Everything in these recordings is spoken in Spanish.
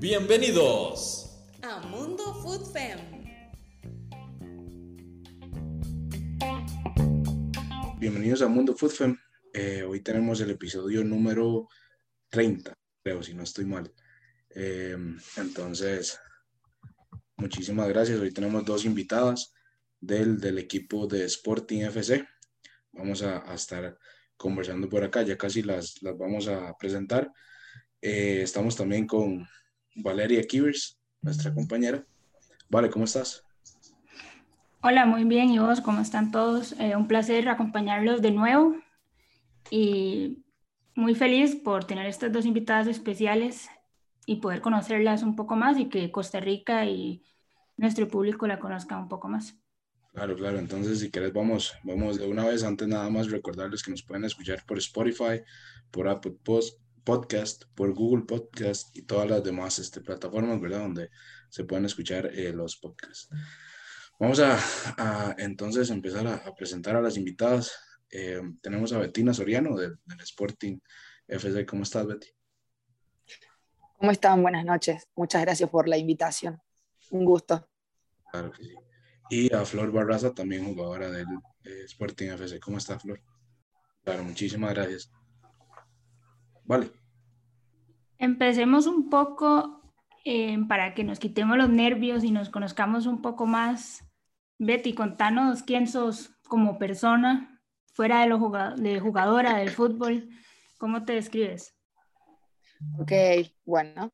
Bienvenidos a Mundo Food Fem. Bienvenidos a Mundo Food Fem. Eh, hoy tenemos el episodio número 30, creo, si no estoy mal. Eh, entonces, muchísimas gracias. Hoy tenemos dos invitadas del, del equipo de Sporting FC. Vamos a, a, estar conversando por acá, ya casi las, las vamos a presentar. Eh, estamos también con Valeria Kivers, nuestra compañera. Vale, ¿cómo estás? Hola, muy bien. ¿Y vos cómo están todos? Eh, un placer acompañarlos de nuevo y muy feliz por tener estas dos invitadas especiales y poder conocerlas un poco más y que Costa Rica y nuestro público la conozcan un poco más. Claro, claro. Entonces, si querés, vamos, vamos de una vez. Antes, nada más recordarles que nos pueden escuchar por Spotify, por Apple Post, Podcast, por Google Podcast y todas las demás este, plataformas, ¿verdad? Donde se pueden escuchar eh, los podcasts. Vamos a, a entonces empezar a, a, presentar a las invitadas. Eh, tenemos a Betina Soriano del, del Sporting FC. ¿Cómo estás, Betty? ¿Cómo están? Buenas noches. Muchas gracias por la invitación. Un gusto. Claro que sí. Y a Flor Barraza, también jugadora del eh, Sporting FC. ¿Cómo está, Flor? Claro, muchísimas gracias. Vale. Empecemos un poco eh, para que nos quitemos los nervios y nos conozcamos un poco más. Betty, contanos quién sos como persona, fuera de, lo jugado, de jugadora del fútbol. ¿Cómo te describes? Ok, bueno,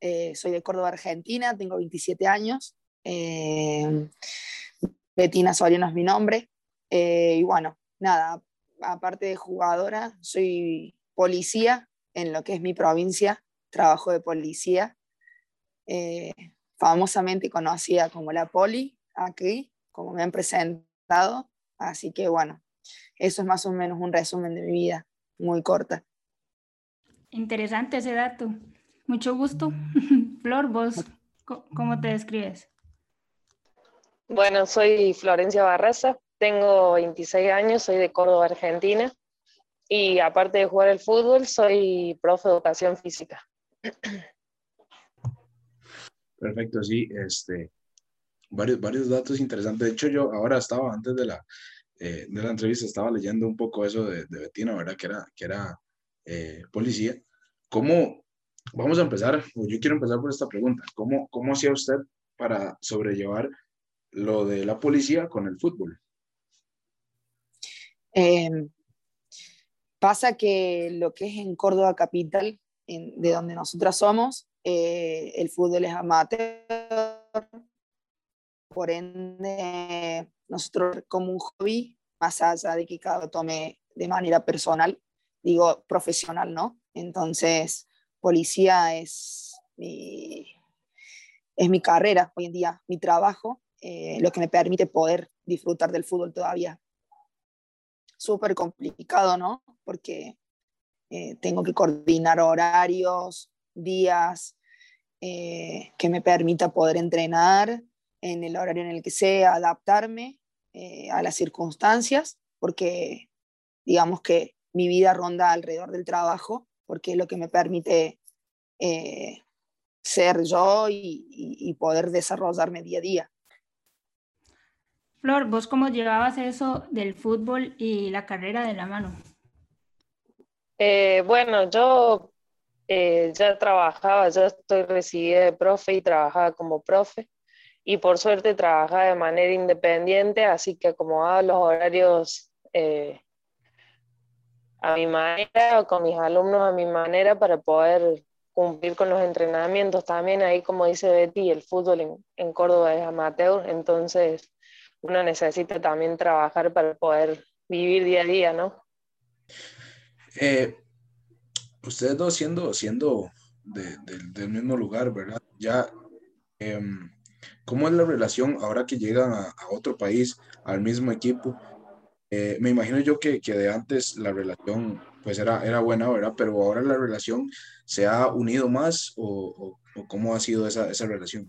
eh, soy de Córdoba, Argentina, tengo 27 años. Eh, Betina Soriano es mi nombre. Eh, y bueno, nada, aparte de jugadora, soy policía en lo que es mi provincia, trabajo de policía, eh, famosamente conocida como la Poli, aquí, como me han presentado. Así que bueno, eso es más o menos un resumen de mi vida, muy corta. Interesante ese dato. Mucho gusto. Flor, vos, ¿cómo te describes? Bueno, soy Florencia Barraza, tengo 26 años, soy de Córdoba, Argentina, y aparte de jugar el fútbol, soy profe de educación física. Perfecto, sí, este, varios, varios datos interesantes. De hecho, yo ahora estaba, antes de la, eh, de la entrevista, estaba leyendo un poco eso de, de Betina, ¿verdad? Que era, que era eh, policía. ¿Cómo, vamos a empezar, yo quiero empezar por esta pregunta, ¿cómo, cómo hacía usted para sobrellevar lo de la policía con el fútbol? Eh, pasa que lo que es en Córdoba Capital, en, de donde nosotras somos, eh, el fútbol es amateur, por ende, nosotros como un hobby, más allá de que cada tome de manera personal, digo profesional, ¿no? Entonces, policía es mi, es mi carrera hoy en día, mi trabajo, eh, lo que me permite poder disfrutar del fútbol todavía. Súper complicado, ¿no? Porque eh, tengo que coordinar horarios, días, eh, que me permita poder entrenar en el horario en el que sea, adaptarme eh, a las circunstancias, porque digamos que mi vida ronda alrededor del trabajo, porque es lo que me permite eh, ser yo y, y, y poder desarrollarme día a día. Flor, ¿vos cómo llevabas eso del fútbol y la carrera de la mano? Eh, bueno, yo eh, ya trabajaba, ya estoy recibida de profe y trabajaba como profe. Y por suerte trabajaba de manera independiente, así que acomodaba los horarios eh, a mi manera, o con mis alumnos a mi manera, para poder cumplir con los entrenamientos. También ahí, como dice Betty, el fútbol en, en Córdoba es amateur, entonces uno necesita también trabajar para poder vivir día a día, ¿no? Eh, ustedes dos siendo, siendo de, de, del mismo lugar, ¿verdad? Ya, eh, ¿cómo es la relación ahora que llegan a, a otro país, al mismo equipo? Eh, me imagino yo que, que, de antes la relación pues era, era buena, ¿verdad? Pero ahora la relación se ha unido más o, o, o cómo ha sido esa, esa relación?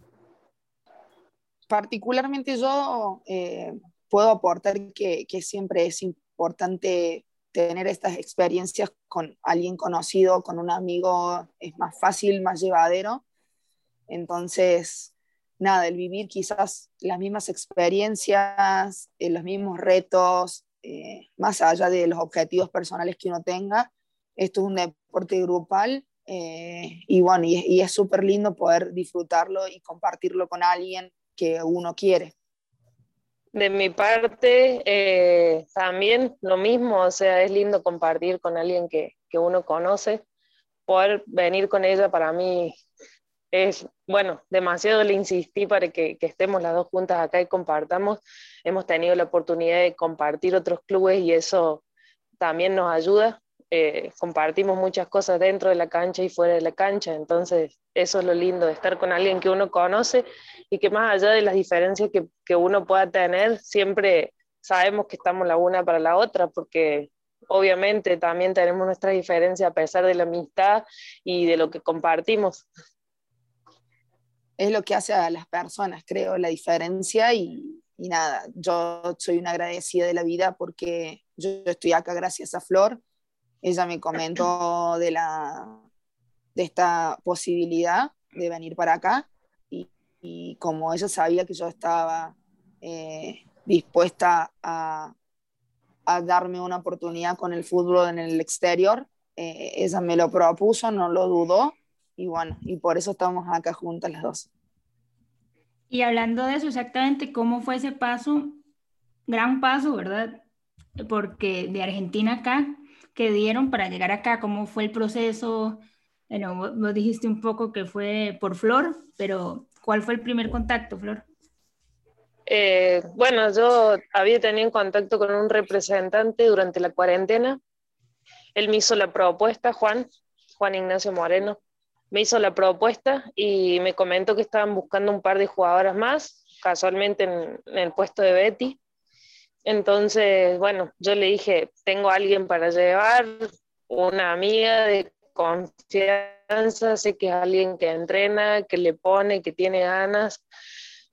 Particularmente yo eh, puedo aportar que, siempre es importante tener estas experiencias con alguien conocido, con un amigo, es más fácil, más llevadero. Entonces, nada, el vivir quizás las mismas experiencias, eh, los mismos retos, eh, más allá de los objetivos personales que uno tenga, esto es un deporte grupal eh, y bueno, y, es súper lindo poder disfrutarlo y compartirlo con alguien que uno quiere. De mi parte, eh, también lo mismo, o sea, es lindo compartir con alguien que, que, uno conoce. Poder venir con ella para mí es, bueno, demasiado le insistí para que, que, estemos las dos juntas acá y compartamos. Hemos tenido la oportunidad de compartir otros clubes y eso también nos ayuda. Eh, compartimos muchas cosas dentro de la cancha y fuera de la cancha, entonces eso es lo lindo de estar con alguien que uno conoce y que más allá de las diferencias que, que uno pueda tener, siempre sabemos que estamos la una para la otra, porque obviamente también tenemos nuestras diferencias a pesar de la amistad y de lo que compartimos. Es lo que hace a las personas, creo, la diferencia y, y nada, yo soy una agradecida de la vida porque yo estoy acá gracias a Flor, ella me comentó de, la, de esta posibilidad de venir para acá y, como ella sabía que yo estaba eh, dispuesta a, a, darme una oportunidad con el fútbol en el exterior, eh, ella me lo propuso, no lo dudó y bueno, y por eso estamos acá juntas las dos. Y hablando de eso, exactamente cómo fue ese paso, gran paso, ¿verdad? Porque de Argentina acá, que dieron para llegar acá, cómo fue el proceso. Bueno, vos dijiste un poco que fue por Flor, pero ¿cuál fue el primer contacto, Flor? Eh, bueno, yo había tenido contacto con un representante durante la cuarentena. Él me hizo la propuesta, Juan, Juan Ignacio Moreno, me hizo la propuesta y me comentó que estaban buscando un par de jugadoras más, casualmente en, en el puesto de Betty. Entonces, bueno, yo le dije, tengo a alguien para llevar, una amiga de confianza, sé que es alguien que entrena, que le pone, que tiene ganas.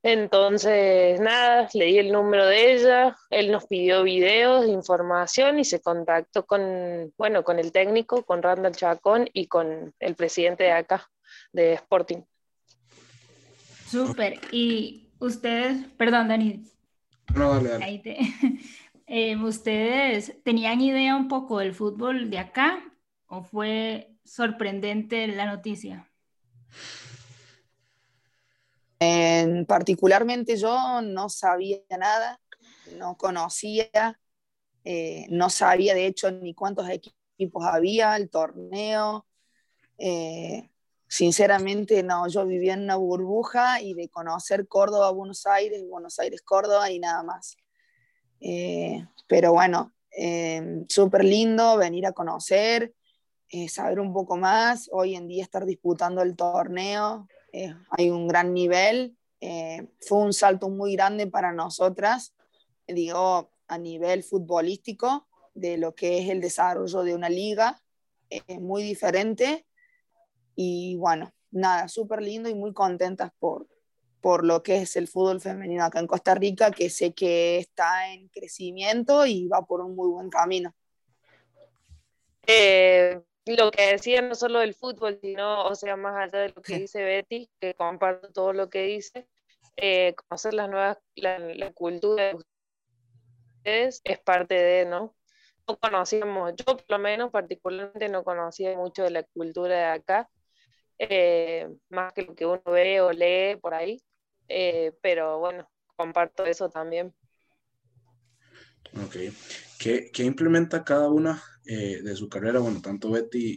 Entonces, nada, le di el número de ella, él nos pidió videos, información y se contactó con, bueno, con el técnico, con Randall Chacón y con el presidente de acá, de Sporting. Súper. Y ustedes, perdón, Dani, no, dale, Ahí te... eh, ¿Ustedes tenían idea un poco del fútbol de acá o fue sorprendente la noticia? En, particularmente yo no sabía nada, no conocía, eh, no sabía de hecho ni cuántos equipos había, el torneo. Eh, sinceramente no, yo vivía en una burbuja y de conocer Córdoba, Buenos Aires, Buenos Aires, Córdoba y nada más. Eh, pero bueno, eh, súper lindo venir a conocer, eh, saber un poco más, hoy en día estar disputando el torneo, hay un gran nivel, fue un salto muy grande para nosotras, digo, a nivel futbolístico, de lo que es el desarrollo de una liga, es muy diferente y bueno, nada, súper lindo y muy contentas por, por lo que es el fútbol femenino acá en Costa Rica, que sé que está en crecimiento y va por un muy buen camino. Eh, lo que decía no solo del fútbol, sino, o sea, más allá de lo que dice Betty, que comparto todo lo que dice, eh, conocer las nuevas, la, la, cultura de ustedes es parte de, ¿no? No conocíamos, yo por lo menos particularmente no conocía mucho de la cultura de acá, eh, más que lo que uno ve o lee por ahí, eh, pero bueno, comparto eso también. Ok. ¿Qué, qué implementa cada una eh, de su carrera? Bueno, tanto Betty,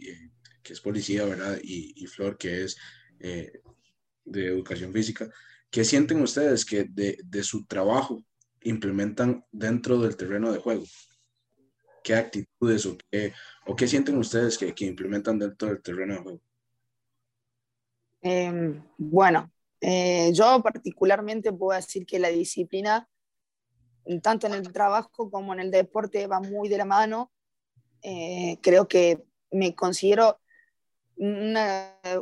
que es policía, ¿verdad? Y, y Flor, que es de educación física. ¿Qué sienten ustedes que de, de, su trabajo implementan dentro del terreno de juego? ¿Qué actitudes o qué, o qué sienten ustedes que, que implementan dentro del terreno de juego? Eh, bueno, eh, yo particularmente puedo decir que la disciplina, tanto en el trabajo como en el deporte, va muy de la mano. Eh, creo que me considero una eh,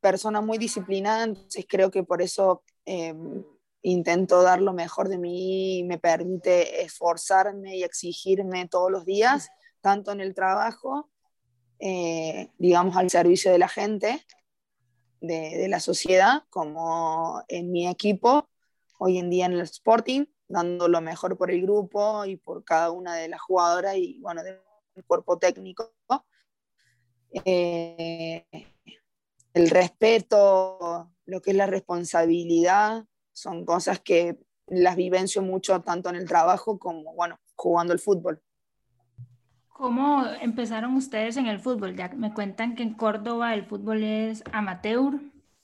persona muy disciplinada, entonces creo que por eso em, intento dar lo mejor de mí y me permite esforzarme y exigirme todos los días tanto en el trabajo, eh, digamos, al servicio de la gente, de, la sociedad, como en mi equipo, hoy en día en el Sporting, dando lo mejor por el grupo y por cada una de las jugadoras y, bueno, del cuerpo técnico. Eh, el respeto, lo que es la responsabilidad, son cosas que las vivencio mucho tanto en el trabajo como, bueno, jugando el fútbol. ¿Cómo empezaron ustedes en el fútbol? Ya me cuentan que en Córdoba el fútbol es amateur,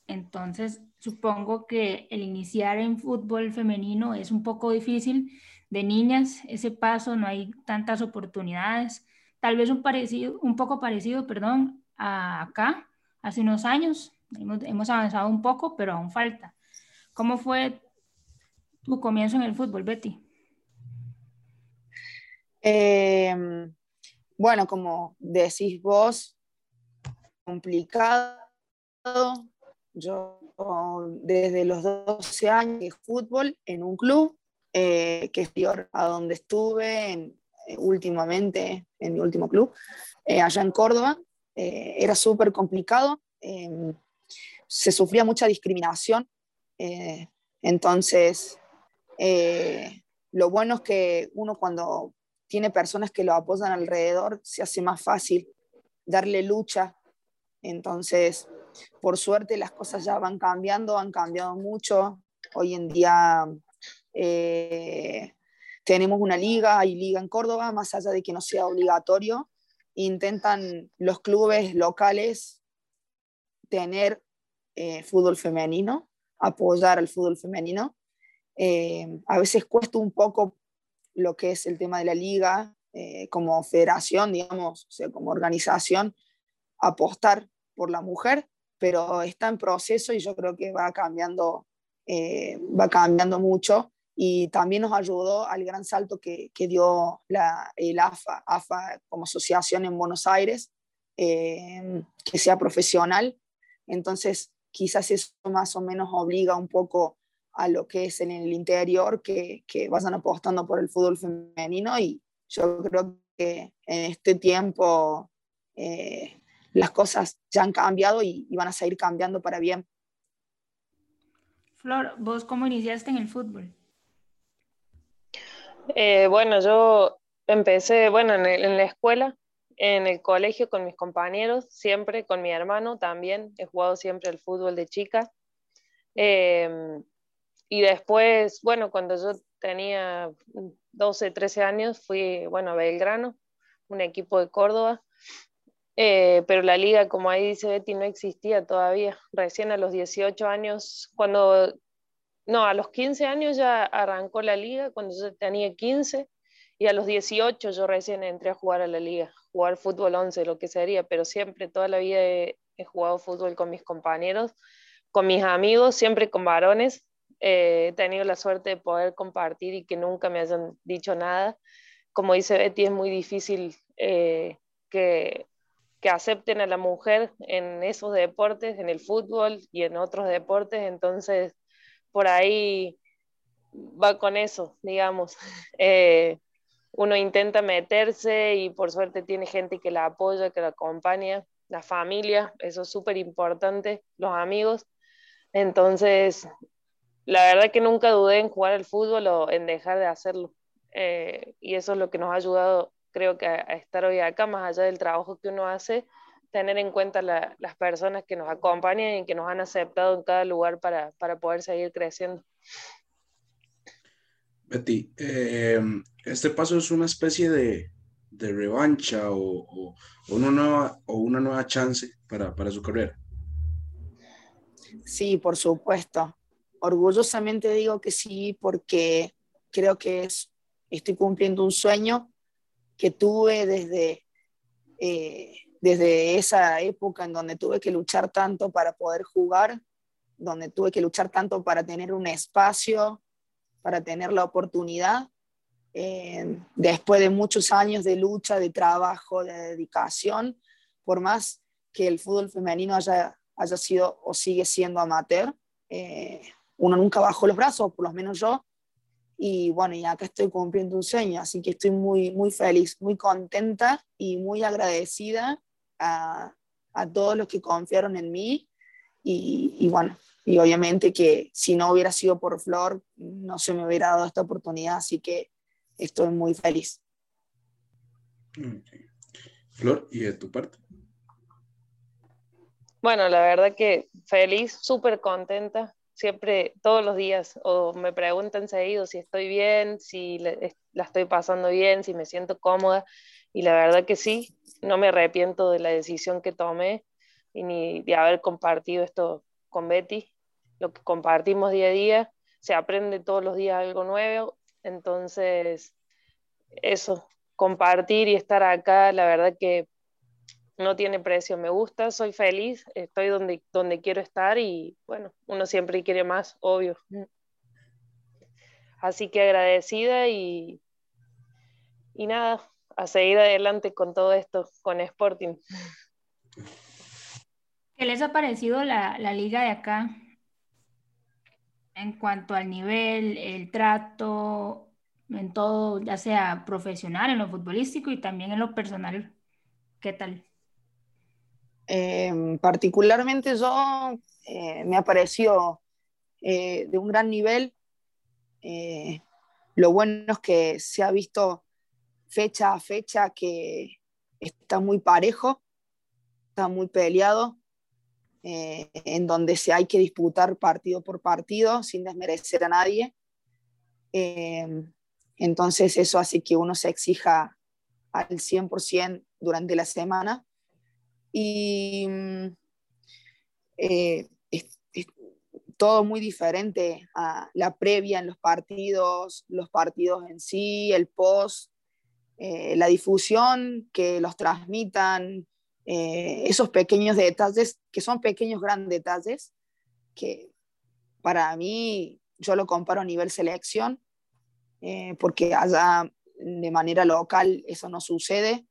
entonces supongo que el iniciar en fútbol femenino es un poco difícil. De niñas, ese paso, no hay tantas oportunidades. Tal vez un, parecido, un poco parecido, perdón, a acá, hace unos años. Hemos, hemos avanzado un poco, pero aún falta. ¿Cómo fue tu comienzo en el fútbol, Betty? Eh, bueno, como decís vos, complicado. Yo desde los 12 años de fútbol en un club, eh, que es peor a donde estuve eh, últimamente, en mi último club, eh, allá en Córdoba. Era súper complicado, em, se sufría mucha discriminación, entonces lo bueno es que uno cuando tiene personas que lo apoyan alrededor, se hace más fácil darle lucha. Entonces, por suerte las cosas ya van cambiando, han cambiado mucho. Hoy en día eh, tenemos una liga, hay liga en Córdoba, más allá de que no sea obligatorio, intentan los clubes locales tener eh, fútbol femenino, apoyar al fútbol femenino. Eh, a veces cuesta un poco lo que es el tema de la liga, eh, como federación, digamos, o sea, como organización, apostar por la mujer, pero está en proceso y yo creo que va cambiando, eh, va cambiando mucho y también nos ayudó al gran salto que, que dio la, el AFA, AFA como asociación en Buenos Aires, eh, que sea profesional. Entonces, quizás eso más o menos obliga un poco a lo que es en el interior, que, que vayan apostando por el fútbol femenino y yo creo que en este tiempo eh, las cosas ya han cambiado y, y, van a seguir cambiando para bien. Flor, ¿vos cómo iniciaste en el fútbol? Eh, bueno, yo empecé, bueno, en, el, en, la escuela, en el colegio con mis compañeros, siempre con mi hermano también, he jugado siempre al fútbol de chica. Eh, y después, bueno, cuando yo tenía 12, 13 años, fui, bueno, a Belgrano, un equipo de Córdoba, eh, pero la liga, como ahí dice Betty, no existía todavía. Recién a los 18 años, cuando, no, a los 15 años ya arrancó la liga, cuando yo tenía 15, y a los 18 yo recién entré a jugar a la liga, jugar fútbol 11, lo que sería, pero siempre, toda la vida he, he jugado fútbol con mis compañeros, con mis amigos, siempre con varones, eh, he tenido la suerte de poder compartir y que nunca me hayan dicho nada. Como dice Betty, es muy difícil eh, que, que, acepten a la mujer en esos deportes, en el fútbol y en otros deportes, entonces por ahí va con eso, digamos. Eh, uno intenta meterse y por suerte tiene gente que la apoya, que la acompaña, la familia, eso es súper importante, los amigos. Entonces, la verdad que nunca dudé en jugar al fútbol o en dejar de hacerlo. Eh, y eso es lo que nos ha ayudado, creo que, a, a, estar hoy acá, más allá del trabajo que uno hace, tener en cuenta la, las personas que nos acompañan y que nos han aceptado en cada lugar para, para poder seguir creciendo. Betty, eh, este paso es una especie de, de revancha o, o, una nueva, o una nueva chance para, para su carrera. Sí, por supuesto orgullosamente digo que sí porque creo que es, estoy cumpliendo un sueño que tuve desde, eh, desde esa época en donde tuve que luchar tanto para poder jugar, donde tuve que luchar tanto para tener un espacio, para tener la oportunidad. Eh, después de muchos años de lucha, de trabajo, de dedicación, por más que el fútbol femenino haya, haya sido o sigue siendo amateur, eh, uno nunca bajó los brazos, por lo menos yo, Y bueno, y acá estoy cumpliendo un sueño, así que estoy muy, muy feliz, muy contenta y muy agradecida a, a todos los que confiaron en mí. Y, y, bueno, y obviamente que si no hubiera sido por Flor, no se me hubiera dado esta oportunidad, así que estoy muy feliz. Flor, ¿y de tu parte? Bueno, la verdad que feliz, súper contenta, siempre, todos los días, o me preguntan seguido si estoy bien, si la estoy pasando bien, si me siento cómoda, y la verdad que sí, no me arrepiento de la decisión que tomé y ni de haber compartido esto con Betty, lo que compartimos día a día, se aprende todos los días algo nuevo, entonces eso, compartir y estar acá, la verdad que no tiene precio, me gusta, soy feliz, estoy donde, donde quiero estar y bueno, uno siempre quiere más, obvio. Así que agradecida y, y nada, a seguir adelante con todo esto, con Sporting. ¿Qué les ha parecido la, la liga de acá en cuanto al nivel, el trato, en todo, ya sea profesional, en lo futbolístico y también en lo personal? ¿Qué tal? Eh, particularmente yo eh, me ha parecido eh, de un gran nivel. Eh, lo bueno es que se ha visto fecha a fecha que está muy parejo, está muy peleado, en donde se hay que disputar partido por partido sin desmerecer a nadie. entonces eso hace que uno se exija al 100% durante la semana y mm, eh, es, todo muy diferente a la previa en los partidos, los partidos en sí, el post, eh, la difusión, que los transmitan, eh, esos pequeños detalles, que son pequeños grandes detalles, que para mí yo lo comparo a nivel selección, porque allá de manera local eso no sucede.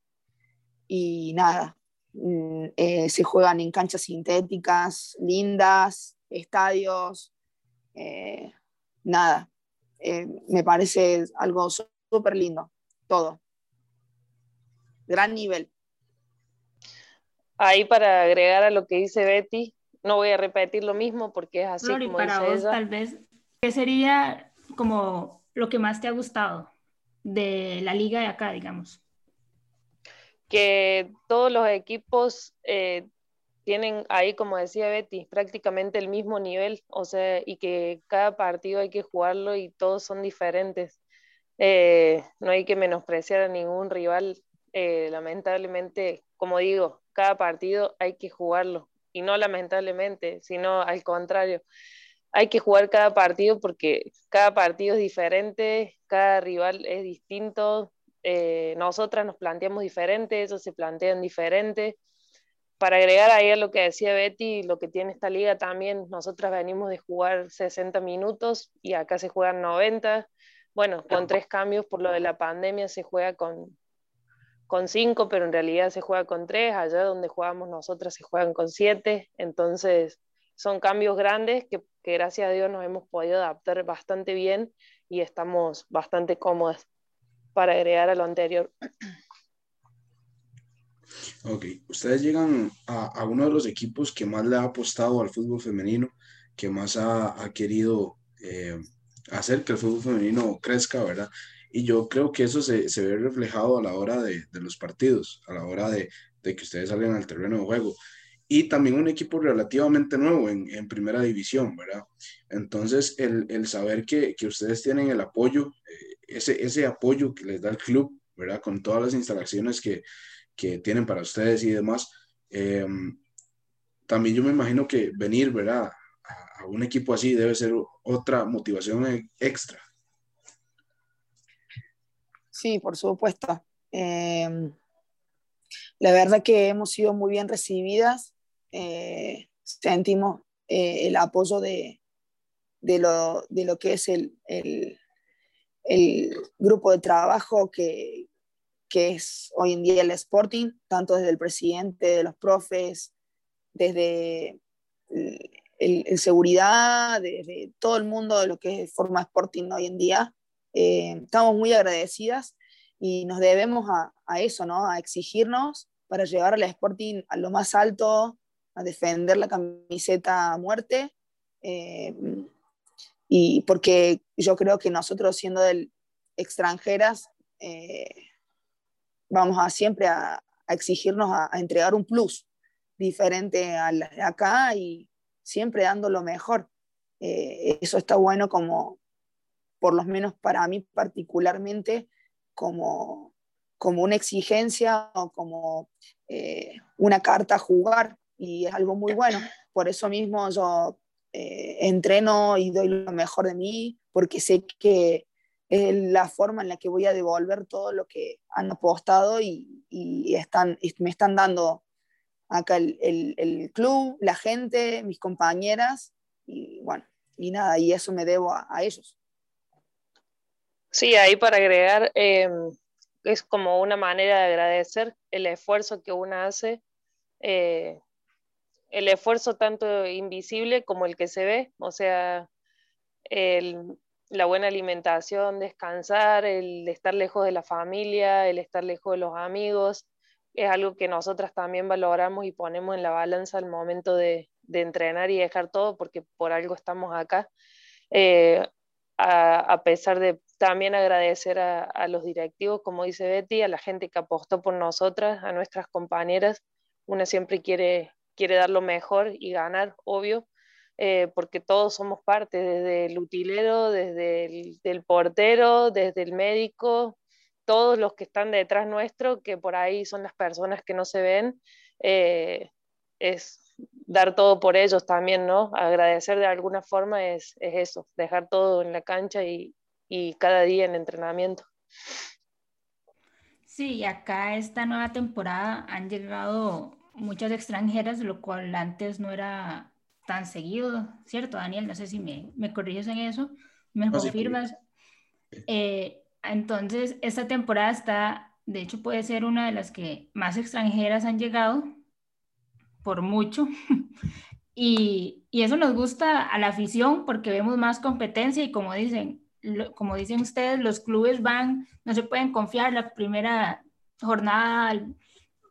Y nada, eh, se juegan en canchas sintéticas, lindas, estadios, eh, nada. Eh, me parece algo súper lindo, todo. Gran nivel. Ahí para agregar a lo que dice Betty, no voy a repetir lo mismo porque es así como para dice vos, tal vez, ¿qué sería como lo que más te ha gustado de la liga de acá, digamos? Que todos los equipos eh, tienen ahí, como decía Betty, prácticamente el mismo nivel, o sea, y que cada partido hay que jugarlo y todos son diferentes. Eh, no hay que menospreciar a ningún rival, eh, lamentablemente, como digo, cada partido hay que jugarlo, y no lamentablemente, sino al contrario. Hay que jugar cada partido porque cada partido es diferente, cada rival es distinto, eh, nosotras nos planteamos diferente, ellos se plantean diferente. Para agregar ahí a lo que decía Betty, lo que tiene esta liga también, nosotras venimos de jugar 60 minutos y acá se juegan 90. Bueno, con tres cambios por lo de la pandemia se juega con, con cinco, pero en realidad se juega con tres. Allá donde jugamos nosotras se juegan con siete. Entonces, son cambios grandes que, que gracias a Dios nos hemos podido adaptar bastante bien y estamos bastante cómodas para agregar a lo anterior. Ok, ustedes llegan a, uno de los equipos que más le ha apostado al fútbol femenino, que más ha, querido eh, hacer que el fútbol femenino crezca, ¿verdad? Y yo creo que eso se, ve reflejado a la hora de, los partidos, a la hora de, que ustedes salgan al terreno de juego. Y también un equipo relativamente nuevo en, primera división, ¿verdad? Entonces, el, saber que, ustedes tienen el apoyo, eh, ese, ese apoyo que les da el club, ¿verdad? Con todas las instalaciones que, que tienen para ustedes y demás. Eh, también yo me imagino que venir, ¿verdad? A, un equipo así debe ser otra motivación e, extra. Sí, por supuesto. Eh, la verdad que hemos sido muy bien recibidas. Eh, sentimos el apoyo de, de, lo, de, lo, que es el, el, el grupo de trabajo que, que es hoy en día el Sporting, tanto desde el presidente, de los profes, desde el, seguridad, desde todo el mundo de lo que es forma Sporting hoy en día. eh, estamos muy agradecidas y nos debemos a, eso, ¿no? A exigirnos para llevar al Sporting a lo más alto, a defender la camiseta a muerte. Eh, y porque yo creo que nosotros siendo del, extranjeras eh, vamos a siempre a, a exigirnos a, a, entregar un plus diferente a la de acá y siempre dando lo mejor. Eh, eso está bueno como, por lo menos para mí particularmente, como, como una exigencia o como eh, una carta a jugar y es algo muy bueno. Por eso mismo yo eh, entreno y doy lo mejor de mí porque sé que es la forma en la que voy a devolver todo lo que han apostado y, y están, me están dando acá el, el, club, la gente, mis compañeras y bueno, y nada, y eso me debo a, a ellos. Sí, ahí para agregar, eh, es como una manera de agradecer el esfuerzo que uno hace, eh, el esfuerzo tanto invisible como el que se ve, o sea, la buena alimentación, descansar, el estar lejos de la familia, el estar lejos de los amigos, es algo que nosotras también valoramos y ponemos en la balanza al momento de, entrenar y dejar todo, porque por algo estamos acá. Eh, a, pesar de también agradecer a, los directivos, como dice Betty, a la gente que apostó por nosotras, a nuestras compañeras. Una siempre quiere, quiere dar lo mejor y ganar, obvio, eh, porque todos somos parte, desde el utilero, desde el portero, desde el médico, todos los que están detrás nuestro, que por ahí son las personas que no se ven, eh, es dar todo por ellos también, ¿no? Agradecer de alguna forma es, es eso, dejar todo en la cancha y, y, cada día en entrenamiento. Sí, acá esta nueva temporada han llegado muchas extranjeras, lo cual antes no era tan seguido, ¿cierto, Daniel? No sé si me, me corriges en eso, me no, confirmas. Sí. Eh, entonces, esta temporada está, de hecho puede ser una de las que más extranjeras han llegado, por mucho. y, y, eso nos gusta a la afición porque vemos más competencia y como dicen, lo, como dicen ustedes, los clubes van, no se pueden confiar, la primera jornada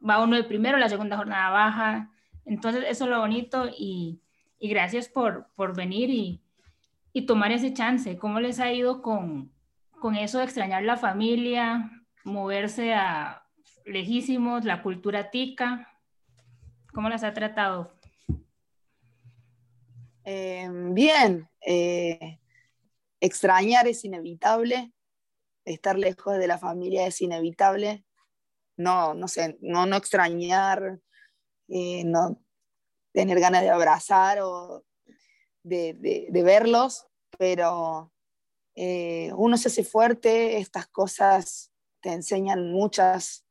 va uno de primero, la segunda jornada baja. Entonces, eso es lo bonito y, gracias por, por venir y, y tomar ese chance. ¿Cómo les ha ido con, con eso de extrañar la familia, moverse a lejísimos, la cultura tica? ¿Cómo las ha tratado? Eh, bien, eh, extrañar es inevitable, estar lejos de la familia es inevitable, no, no sé, no, no extrañar, eh, no tener ganas de abrazar o de, de, verlos, pero eh, uno se hace fuerte, estas cosas te enseñan muchas,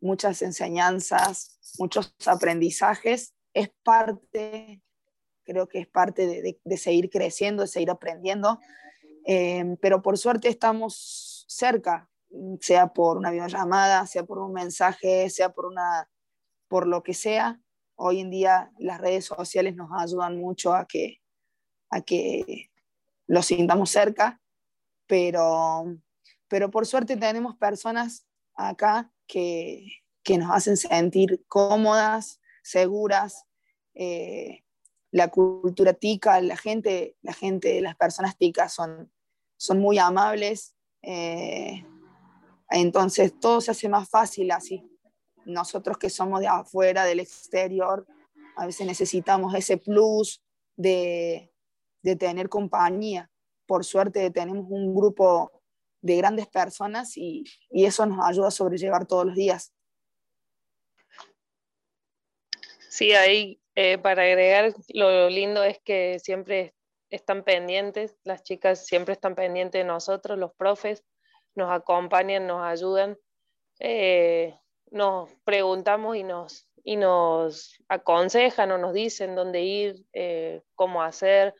muchas enseñanzas, muchos aprendizajes, es parte, creo que es parte de, de, de seguir creciendo, de seguir aprendiendo, eh, pero por suerte estamos cerca, sea por una videollamada, sea por un mensaje, sea por, una, por lo que sea. Hoy en día las redes sociales nos ayudan mucho a que, a que lo sintamos cerca pero, pero por suerte tenemos personas acá que, que nos hacen sentir cómodas, seguras. Eh, la cultura tica, la gente, la gente, las personas ticas son, son muy amables. Eh, entonces todo se hace más fácil así. Nosotros que somos de afuera, del exterior, a veces necesitamos ese plus de, de tener compañía por suerte tenemos un grupo de grandes personas y, y eso nos ayuda a sobrellevar todos los días. Sí, ahí eh, para agregar, lo lindo es que siempre están pendientes, las chicas siempre están pendientes de nosotros, los profes nos acompañan, nos ayudan, eh, nos preguntamos y nos, y nos aconsejan o nos dicen dónde ir, eh, cómo hacer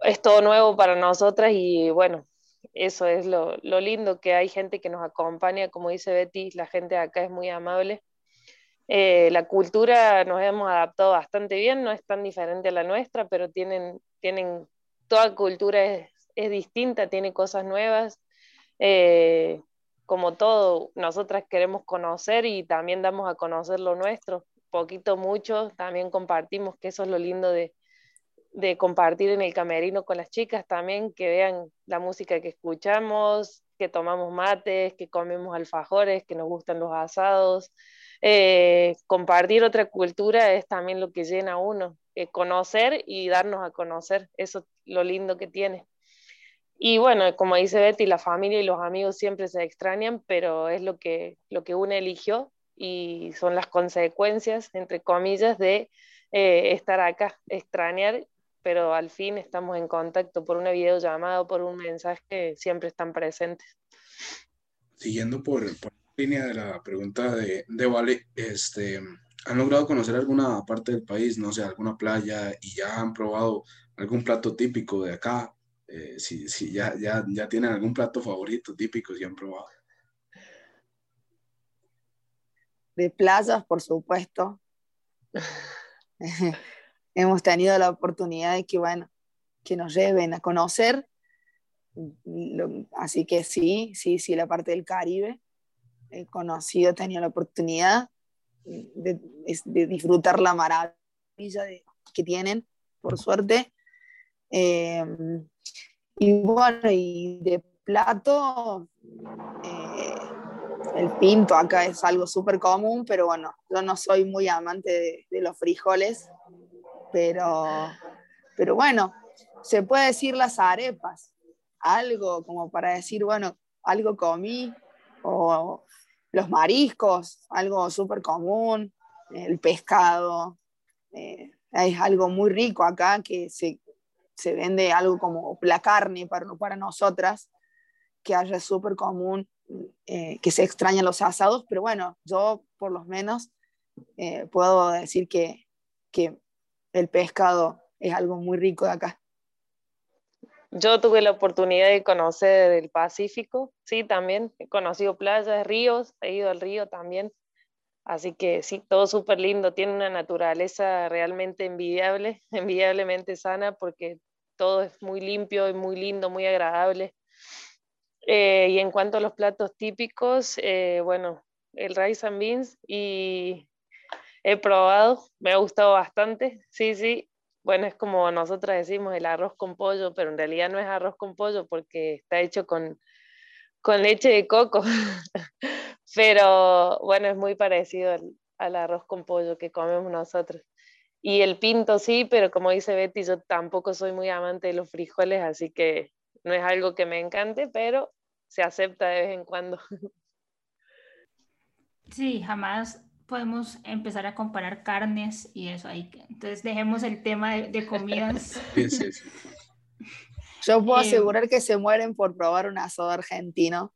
es todo nuevo para nosotras y bueno, eso es lo, lo, lindo, que hay gente que nos acompaña, como dice Betty, la gente acá es muy amable. Eh, la cultura nos hemos adaptado bastante bien, no es tan diferente a la nuestra, pero tienen, tienen toda cultura es, es distinta, tiene cosas nuevas. Eh, como todo, nosotras queremos conocer y también damos a conocer lo nuestro, poquito, mucho, también compartimos, que eso es lo lindo de, de compartir en el camerino con las chicas también, que vean la música que escuchamos, que tomamos mates, que comemos alfajores, que nos gustan los asados. Eh, compartir otra cultura es también lo que llena a uno, eh, conocer y darnos a conocer, eso es lo lindo que tiene. Y bueno, como dice Betty, la familia y los amigos siempre se extrañan, pero es lo que, lo que uno eligió y son las consecuencias, entre comillas, de eh, estar acá, extrañar pero al fin estamos en contacto por una videollamada o por un mensaje, siempre están presentes. Siguiendo por, por la línea de la pregunta de, de Vale, este, ¿han logrado conocer alguna parte del país, no sé, alguna playa y ya han probado algún plato típico de acá? Eh, si, si ya, ya, ya tienen algún plato favorito típico, si han probado. De playas, por supuesto. hemos tenido la oportunidad de que, bueno, que nos lleven a conocer. Así que sí, sí, sí, la parte del Caribe. He conocido, he tenido la oportunidad de, de disfrutar la maravilla que tienen, por suerte. Em, y bueno, y de plato, eh, el pinto acá es algo súper común, pero bueno, yo no soy muy amante de, los frijoles, pero, pero bueno, se puede decir las arepas, algo como para decir, bueno, algo comí, o los mariscos, algo súper común, el pescado, eh, es algo muy rico acá que se, se, vende algo como la carne para, para nosotras, que haya súper común, eh, que se extrañan los asados, pero bueno, yo por lo menos eh, puedo decir que, que el pescado es algo muy rico de acá. Yo tuve la oportunidad de conocer el Pacífico, sí, también. He conocido playas, ríos, he ido al río también. Así que sí, todo súper lindo. Tiene una naturaleza realmente envidiable, envidiablemente sana, porque todo es muy limpio y muy lindo, muy agradable. Eh, y en cuanto a los platos típicos, eh, bueno, el rice and beans y he probado, me ha gustado bastante, sí, sí. Bueno, es como nosotros decimos el arroz con pollo, pero en realidad no es arroz con pollo porque está hecho con, con leche de coco. pero bueno, es muy parecido al, al arroz con pollo que comemos nosotros. Y el pinto sí, pero como dice Betty, yo tampoco soy muy amante de los frijoles, así que no es algo que me encante, pero se acepta de vez en cuando. Sí, jamás podemos empezar a comparar carnes y eso ahí. Entonces dejemos el tema de, comidas. Yo puedo eh, asegurar que se mueren por probar un asado argentino.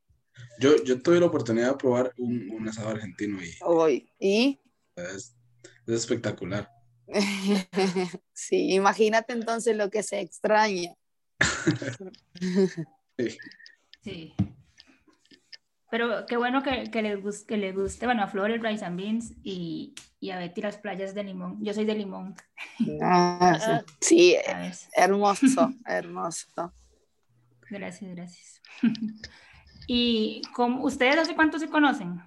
Yo, yo tuve la oportunidad de probar un, un asado argentino y... Hoy. ¿Y? Es, es espectacular. sí, imagínate entonces lo que se extraña. sí. sí. Pero qué bueno que, que les, guste, que les guste, bueno, a Flor el rice and beans y, y, a Betty las playas de Limón. Yo soy de Limón. Ah, sí, hermoso, hermoso. Gracias, gracias. ¿Y cómo, ustedes hace cuánto se conocen?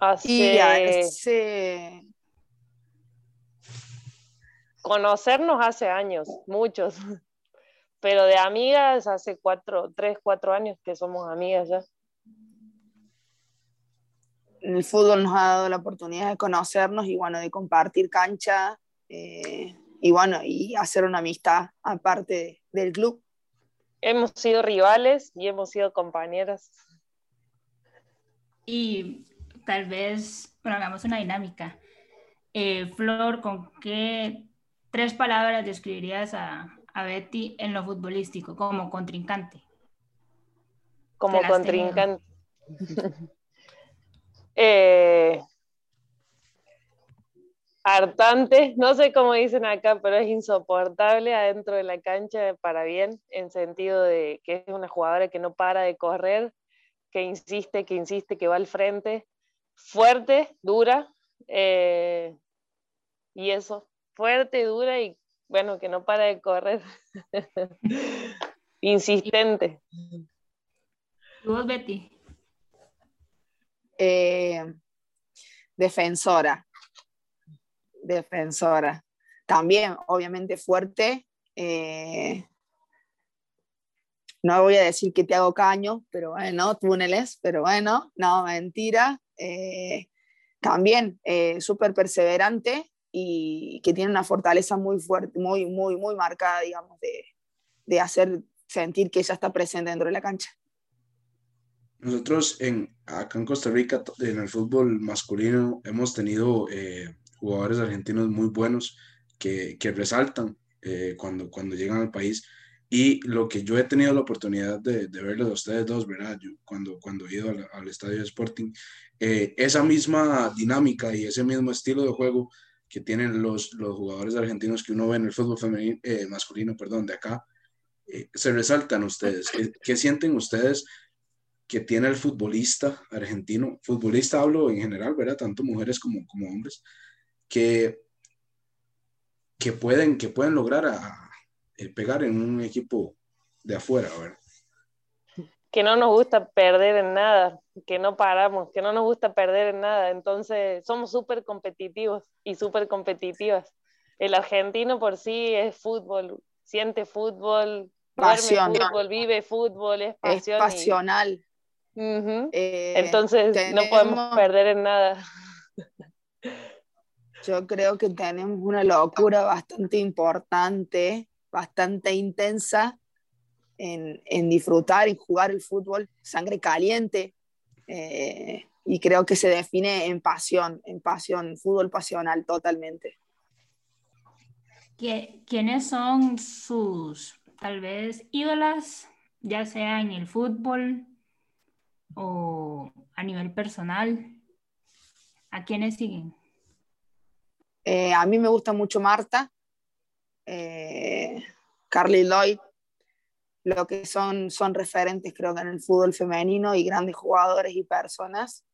Hace... Conocernos hace años, muchos pero de amigas hace cuatro, tres, cuatro años que somos amigas ya. El fútbol nos ha dado la oportunidad de conocernos y bueno, de compartir cancha eh, y bueno, y hacer una amistad aparte del club. Hemos sido rivales y hemos sido compañeras. Y tal vez, bueno, hagamos una dinámica. Eh, Flor, ¿con qué tres palabras describirías a, a Betty en lo futbolístico como contrincante? Como contrincante. eh, hartante, no sé cómo dicen acá, pero es insoportable adentro de la cancha para bien, en sentido de que es una jugadora que no para de correr, que insiste, que insiste, que va al frente, fuerte, dura, eh, y eso, fuerte, dura y bueno, que no para de correr. Insistente. ¿Y vos, Betty? Eh, defensora. Defensora. También, obviamente, fuerte. Eh, no voy a decir que te hago caño, pero bueno, túneles, pero bueno, no, mentira. Eh, también súper perseverante y que tiene una fortaleza muy fuerte, muy, muy, muy marcada, digamos, de, de hacer sentir que ella está presente dentro de la cancha. Nosotros en, acá en Costa Rica, en el fútbol masculino, hemos tenido eh, jugadores argentinos muy buenos que, que resaltan eh, cuando, cuando llegan al país. Y lo que yo he tenido la oportunidad de, de verlos a ustedes dos, ¿verdad? Yo, cuando, cuando he ido al, al estadio de Sporting, eh, esa misma dinámica y ese mismo estilo de juego que tienen los, los jugadores argentinos que uno ve en el fútbol femenino, masculino, perdón, de acá, se resaltan ustedes. ¿Qué, ¿Qué, sienten ustedes que tiene el futbolista argentino, futbolista hablo en general, ¿verdad? Tanto mujeres como, como hombres, que, que, pueden, que pueden lograr a, eh, pegar en un equipo de afuera, ¿verdad? Que no nos gusta perder en nada, que no paramos, que no nos gusta perder en nada. Entonces, somos súper competitivos y súper competitivas. El argentino por sí es fútbol, siente fútbol, pasión. fútbol, vive fútbol, es, pasión es pasional. Y Uh -huh. eh, Entonces tenemos, no podemos perder en nada. Yo creo que tenemos una locura bastante importante, bastante intensa en, en disfrutar y jugar el fútbol, sangre caliente, eh, y creo que se define en pasión, en pasión, fútbol pasional totalmente. ¿Quiénes son sus, tal vez, ídolas, ya sea en el fútbol, o a nivel personal? ¿A quiénes siguen? Eh, a mí me gusta mucho Marta, eh, Carly Lloyd, lo que son, son referentes creo que en el fútbol femenino y grandes jugadores y personas,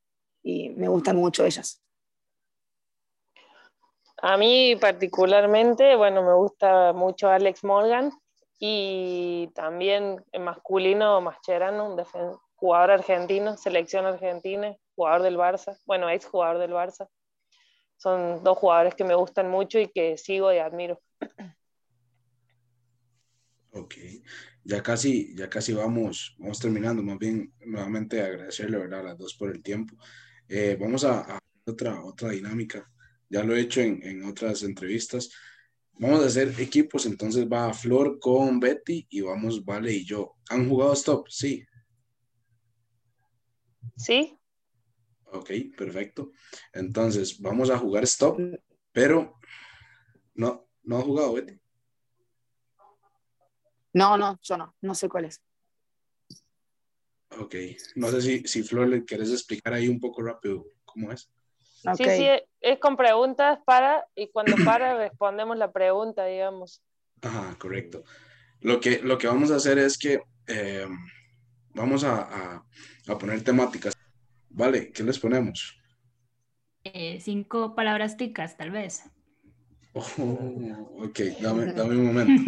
y me gustan mucho ellas. A mí particularmente, bueno, me gusta mucho Alex Morgan y también en masculino Mascherano, un jugador argentino, selección argentina, jugador del Barça, bueno, ex jugador del Barça. Son dos jugadores que me gustan mucho y que sigo y admiro. Ok, ya casi, ya casi vamos, vamos terminando. Más bien, nuevamente agradecerle ¿verdad? a las dos por el tiempo. Eh, vamos a, a, otra, otra dinámica. Ya lo he hecho en, en otras entrevistas. Vamos a hacer equipos, entonces va Flor con Betty y vamos Vale y yo. ¿Han jugado stop? Sí. Sí. Ok, perfecto. Entonces, vamos a jugar stop, pero no, no ha jugado, Betty. No, no, yo no, no sé cuál es. Ok, no sé si, si Flor le quieres explicar ahí un poco rápido cómo es. Okay. Sí, sí, es con preguntas para, y cuando para respondemos la pregunta, digamos. Ajá, correcto. Lo que, lo que vamos a hacer es que eh, vamos a, a, a, poner temáticas. Vale, ¿qué les ponemos? Eh, cinco palabras ticas, tal vez. Oh, ok, dame, dame un momento.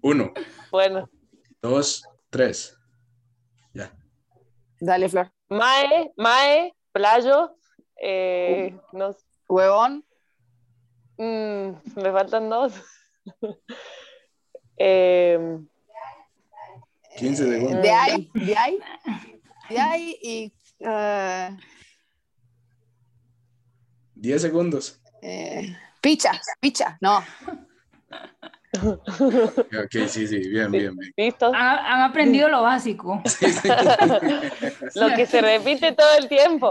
Uno. Bueno. Dos, tres. Ya. Dale, Flor. Mae, Mae, Playo, eh, uh, no. Huevón. Mm, me faltan dos. eh, 15 segundos. De ahí, de ahí, de ahí y. Uh, 10 segundos. Eh, picha, picha, no. Ok, sí, sí, bien, bien, bien. ¿Listo? Han, han aprendido lo básico. Sí, sí. Lo que se repite todo el tiempo.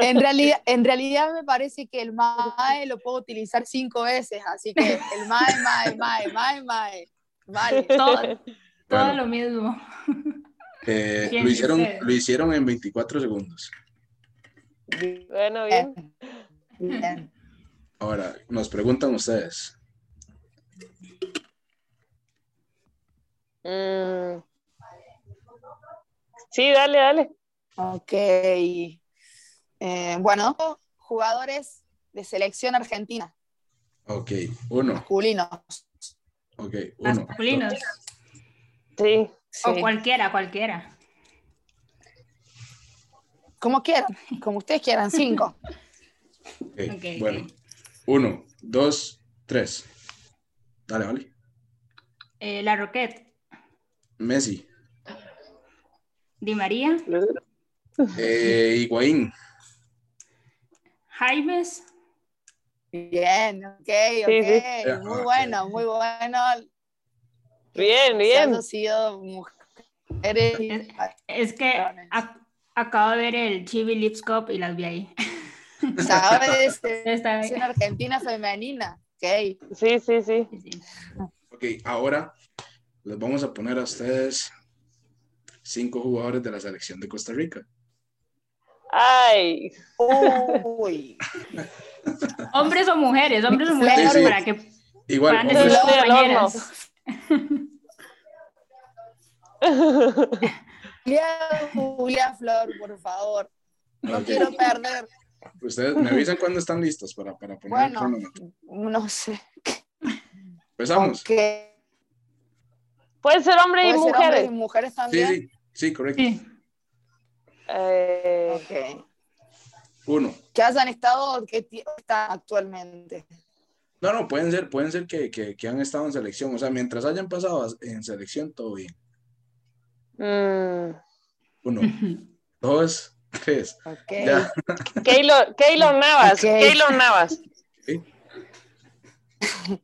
En realidad, en realidad me parece que el MAE lo puedo utilizar cinco veces, así que el MAE, MAE, MAE, MAE, MAE. Vale. Todo, todo bueno, lo mismo. Eh, lo, hicieron, lo hicieron en 24 segundos. Bueno, bien. Bien. Ahora, nos preguntan ustedes. Mm. Sí, dale, dale. Ok. Eh, bueno, jugadores de selección argentina. Ok, uno. Masculinos. Ok, uno. Masculinos. Sí. O Sí. cualquiera, cualquiera. Como quieran, como ustedes quieran, cinco. Ok, Ok, bueno. ok. Uno, dos, tres. Dale, vale. Eh, la Roquette. Messi. Di María. Eh, Higuaín. Jaimes. Bien, ok, ok. sí. Muy bueno, muy bueno. Bien, bien. han sido mujeres. Es que ac- acabo de ver el Chibi Lips Cup y las vi ahí. ¿Sabes? Está Es una Argentina femenina. Ok. Sí, sí, sí. Ok, ahora les vamos a poner a ustedes cinco jugadores de la selección de Costa Rica. Ay, Uy. Hombres o mujeres, hombres o mujeres, sí. para que Igual, puedan hombres- compañeras. Julia, Julia Flor, por favor. No quiero perder. Ustedes me avisan cuando están listos para, para poner el Bueno, cronómetro. no sé. Empezamos. Ok. puede ser hombre y ¿Puede ser hombres mujeres. y mujeres Sí, también? sí, sí, correcto. Sí. Eh, Ok. Uno. Que hayan estado, que ti- están actualmente. No, no, pueden ser, pueden ser que, que, que han estado en selección. O sea, mientras hayan pasado en selección, todo bien. mm, Uno, dos, tres. Ok. Ya. Keylor, Keylor Navas. Ok. Keylor Navas.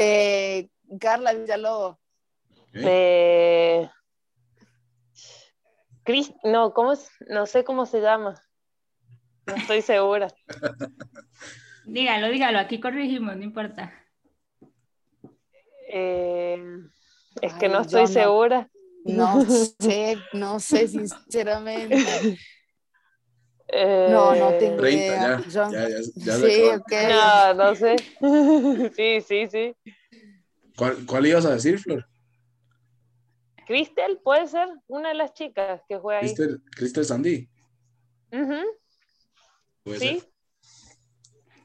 Eh, Carla Villalobos. Ok. Eh, Cris- no, ¿cómo es? No sé cómo se llama. No estoy segura. Dígalo, dígalo, aquí corregimos, no importa. Eh, es que no estoy no. segura. No sé, no sé sinceramente. Eh, No, no tengo 30, idea. ya. Ya, ya, ya sí, acabó. ok. No, no sé. Sí, sí, sí. ¿Cuál, ¿Cuál ibas a decir, Flor? Cristel puede ser una de las chicas que juega ahí. Cristel, Cristel Sandy. Sí, ser.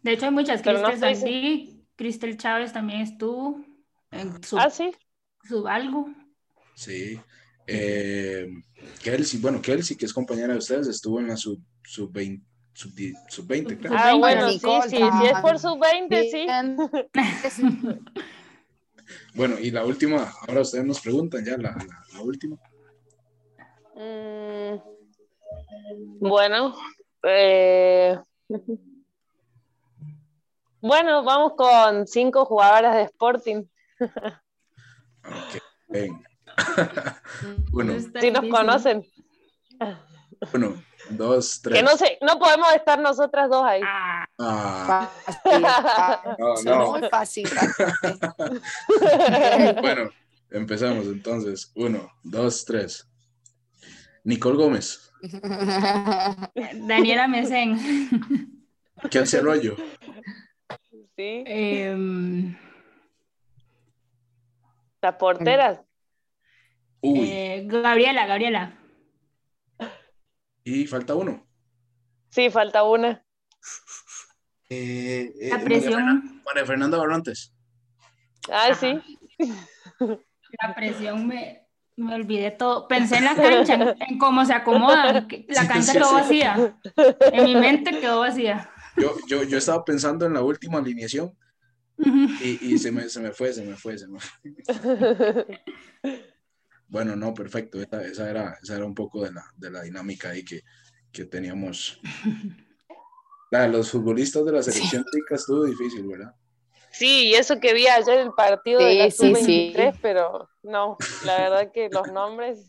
De hecho, hay muchas. Pero no Cristel estoy Sandí, Cristel Chávez también estuvo en su, Ah, sí. su algo. Sí. Eh, Kelsey, bueno, Kelsey, que es compañera de ustedes, estuvo en la sub, sub 20, sub, sub 20, creo. Ah, 20, bueno, sí, Nicole, sí, si es por sus 20, sí. Bueno, y la última, ahora ustedes nos preguntan ya, la, la, la última. Mm, bueno, eh, bueno, vamos con cinco jugadoras de Sporting. Ok, ven. Uno, Está Si nos conocen. uno, dos, tres. Que no sé, no podemos estar nosotras dos ahí. Ah, Ah, Fácil, fácil, no, no. Muy fácil. Bueno, empezamos entonces. Uno, dos, tres. Nicole Gómez. Daniela Mesén. Kelsey Arroyo. Sí, Em, las porteras. Uy, eh, Gabriela, Gabriela. Y falta uno. Sí, falta una. Eh, eh, La María presión, María Fernanda Barrantes. Ah, sí. la presión me, me olvidé todo. Pensé en la cancha, en, en cómo se acomodan. que La cancha quedó vacía. En mi mente quedó vacía. Yo, yo, yo estaba pensando en la última alineación y, y se, me, se me fue, se me fue, se me fue. Bueno, no, perfecto. Esa, esa era, esa era un poco de la, de la dinámica ahí que, que teníamos. La los futbolistas de la selección tica estuvo difícil, ¿verdad? Sí, y eso que vi ayer el partido de la Sí, sí, sub-23, sí. pero no, la verdad que los nombres.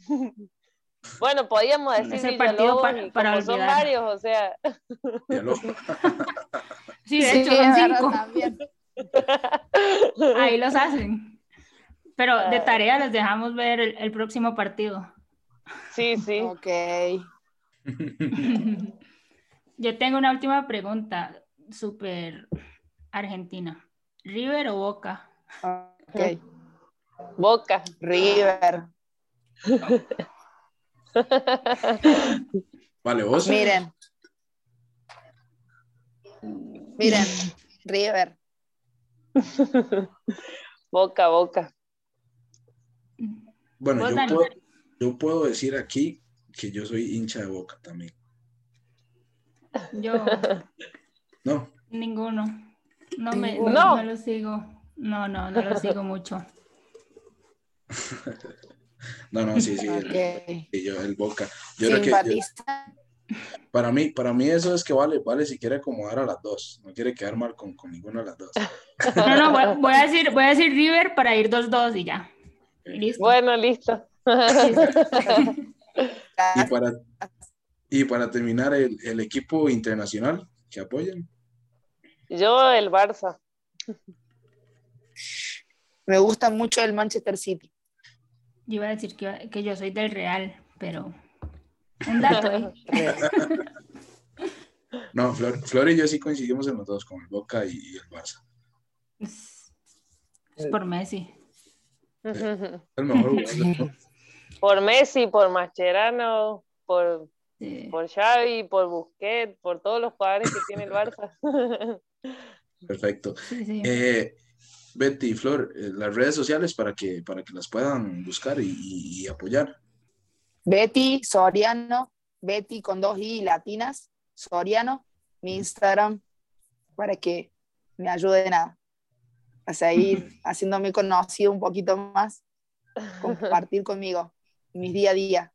Bueno, podíamos decir Ese partido para- para como son varios, o sea. Sí, de Sí, hecho son cinco. también. Ahí los hacen. Pero de Ah. tarea les dejamos ver el, el próximo partido. sí, sí. Ok. Yo tengo una última pregunta, súper argentina. ¿River o Boca? Ok. Boca. River. Vale, vos. Miren. Miren. River. Boca, boca. Bueno, ¿Vos, yo puedo, yo puedo decir aquí que yo soy hincha de Boca también. Yo, No, ninguno. No me no, No. lo sigo. No, no, no lo sigo mucho. no, no, sí, sí, el, Ok. sí, yo, el Boca. Yo creo que yo- para mí, para mí eso es que vale, vale si quiere acomodar a las dos, no quiere quedar mal con, con ninguna de las dos. No, no, voy, voy a decir, voy a decir River para ir 2-2 y ya. Listo. Bueno, listo. Y para, y para terminar, el, el equipo internacional que apoyan. Yo el Barça. Me gusta mucho el Manchester City. Yo iba a decir que, que yo soy del Real, pero un dato ahí. No, Flor, Flor y yo sí coincidimos en los dos, con el Boca y, y el Barça. Es, es por Messi. El mejor jugador del mundo. por Messi, por Mascherano, por, Sí. por Xavi, por Busquets, por todos los jugadores que tiene el Barça. Perfecto. Sí, sí. Eh, Betty y Flor, eh, las redes sociales para que, para que las puedan buscar y, y- y apoyar. Betty Soriano, Betty con dos i latinas, Soriano, mi Instagram, para que me ayuden a, a seguir haciéndome conocido un poquito más, compartir conmigo mis día a día.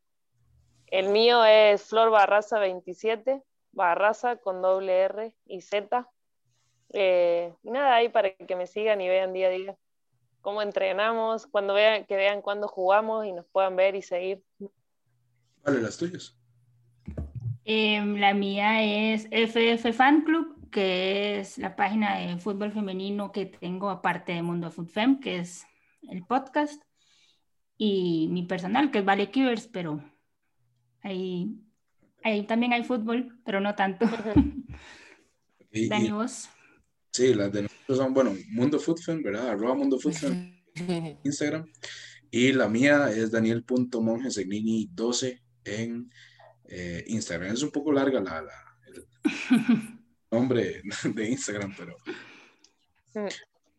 El mío es Flor Barraza 27, Barraza con doble R y Z. Eh, y nada, ahí para que me sigan y vean día a día cómo entrenamos, cuando vean, que vean cuándo jugamos y nos puedan ver y seguir. Vale, las tuyas. Em, la mía es FF Fan Club, que es la página de fútbol femenino que tengo aparte de Mundo Food Fem, que es el podcast, y mi personal, que es Vale Kivers, pero ahí, ahí también hay fútbol, pero no tanto. Y- y- Dani, vos. sí, las de nosotros son, bueno, Mundo Food Fan, ¿verdad? Arroba Mundo Food Fan, Instagram. Y la mía es Daniel.mongesegnini12 en eh, Instagram. Es un poco larga la, la- el nombre de Instagram, pero Mm.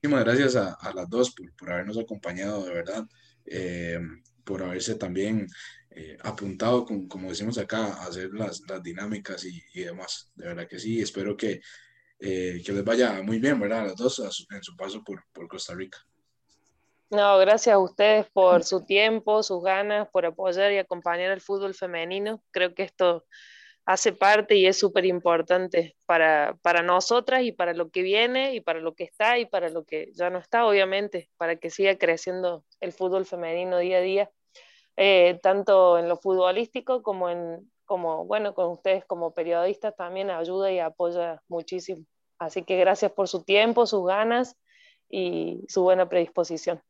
muchísimas gracias a, a las dos por, por habernos acompañado, de verdad, eh, por haberse también eh, apuntado, con, como decimos acá, a hacer las, las dinámicas y, y demás. De verdad que sí, espero que, eh, que les vaya muy bien, ¿verdad? A las dos a su- en su paso por, por Costa Rica. No, gracias a ustedes por su tiempo, sus ganas, por apoyar y acompañar al fútbol femenino. Creo que esto hace parte y es súper importante para, para nosotras y para lo que viene y para lo que está y para lo que ya no está, obviamente, para que siga creciendo el fútbol femenino día a día, eh, tanto en lo futbolístico como en, como, bueno, con ustedes como periodistas también ayuda y apoya muchísimo. Así que gracias por su tiempo, sus ganas y su buena predisposición.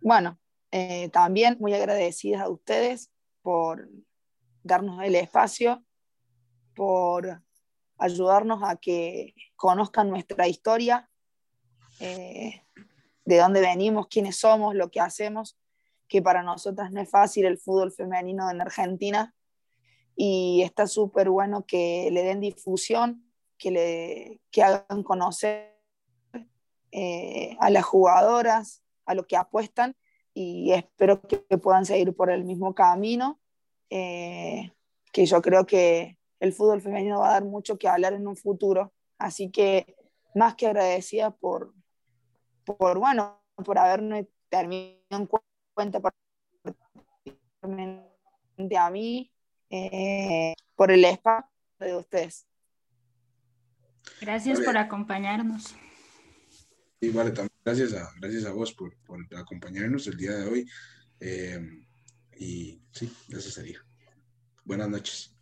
Bueno, eh, también muy agradecidas a ustedes por darnos el espacio, por ayudarnos a que conozcan nuestra historia, eh, de dónde venimos, quiénes somos, lo que hacemos, que para nosotras no es fácil el fútbol femenino en Argentina. Y está súper bueno que le den difusión, que, le, que hagan conocer eh, a las jugadoras, a lo que apuestan y espero que, puedan seguir por el mismo camino, eh, que yo creo que el fútbol femenino va a dar mucho que hablar en un futuro. Así que más que agradecida por, por bueno, por haberme tenido en cu- cuenta particularmente a mí, eh, por el espacio de ustedes. Gracias Vale. por acompañarnos. Y vale, también gracias a, gracias a vos por, por acompañarnos el día de hoy. Eh, y sí, eso sería. Buenas noches.